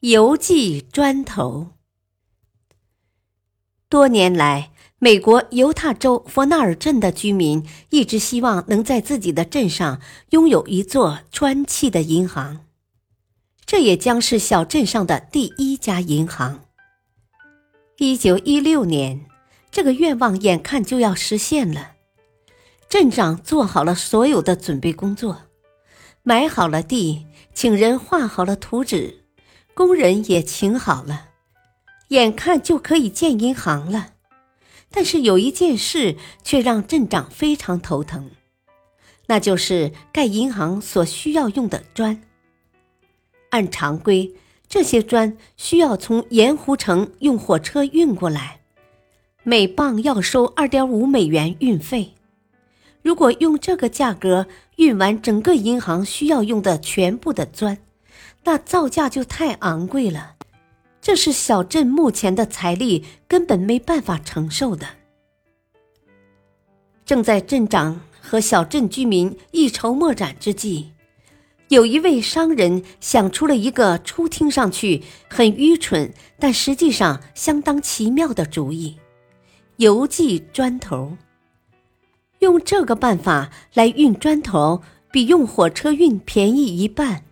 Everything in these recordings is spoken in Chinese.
邮寄砖头。多年来，美国犹他州佛纳尔镇的居民一直希望能在自己的镇上拥有一座砖砌的银行，这也将是小镇上的第一家银行。一九一六年，这个愿望眼看就要实现了。镇长做好了所有的准备工作，买好了地，请人画好了图纸。工人也请好了，眼看就可以建银行了，但是有一件事却让镇长非常头疼，那就是盖银行所需要用的砖。按常规，这些砖需要从盐湖城用火车运过来，每磅要收二点五美元运费。如果用这个价格运完整个银行需要用的全部的砖，那造价就太昂贵了，这是小镇目前的财力根本没办法承受的。正在镇长和小镇居民一筹莫展之际，有一位商人想出了一个初听上去很愚蠢，但实际上相当奇妙的主意：邮寄砖头。用这个办法来运砖头，比用火车运便宜一半。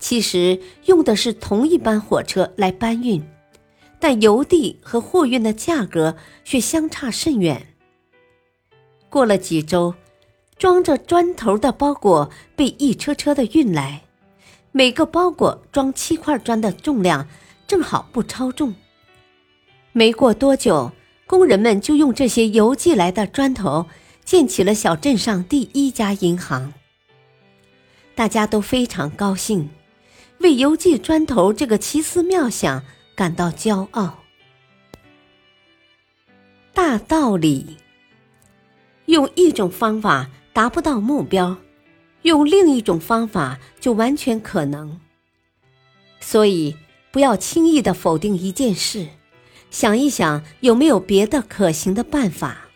其实用的是同一班火车来搬运，但邮递和货运的价格却相差甚远。过了几周，装着砖头的包裹被一车车的运来，每个包裹装七块砖的重量正好不超重。没过多久，工人们就用这些邮寄来的砖头建起了小镇上第一家银行。大家都非常高兴。为邮寄砖头这个奇思妙想感到骄傲。大道理：用一种方法达不到目标，用另一种方法就完全可能。所以，不要轻易的否定一件事，想一想有没有别的可行的办法。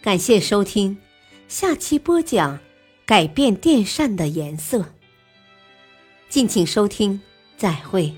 感谢收听，下期播讲。改变电扇的颜色。敬请收听，再会。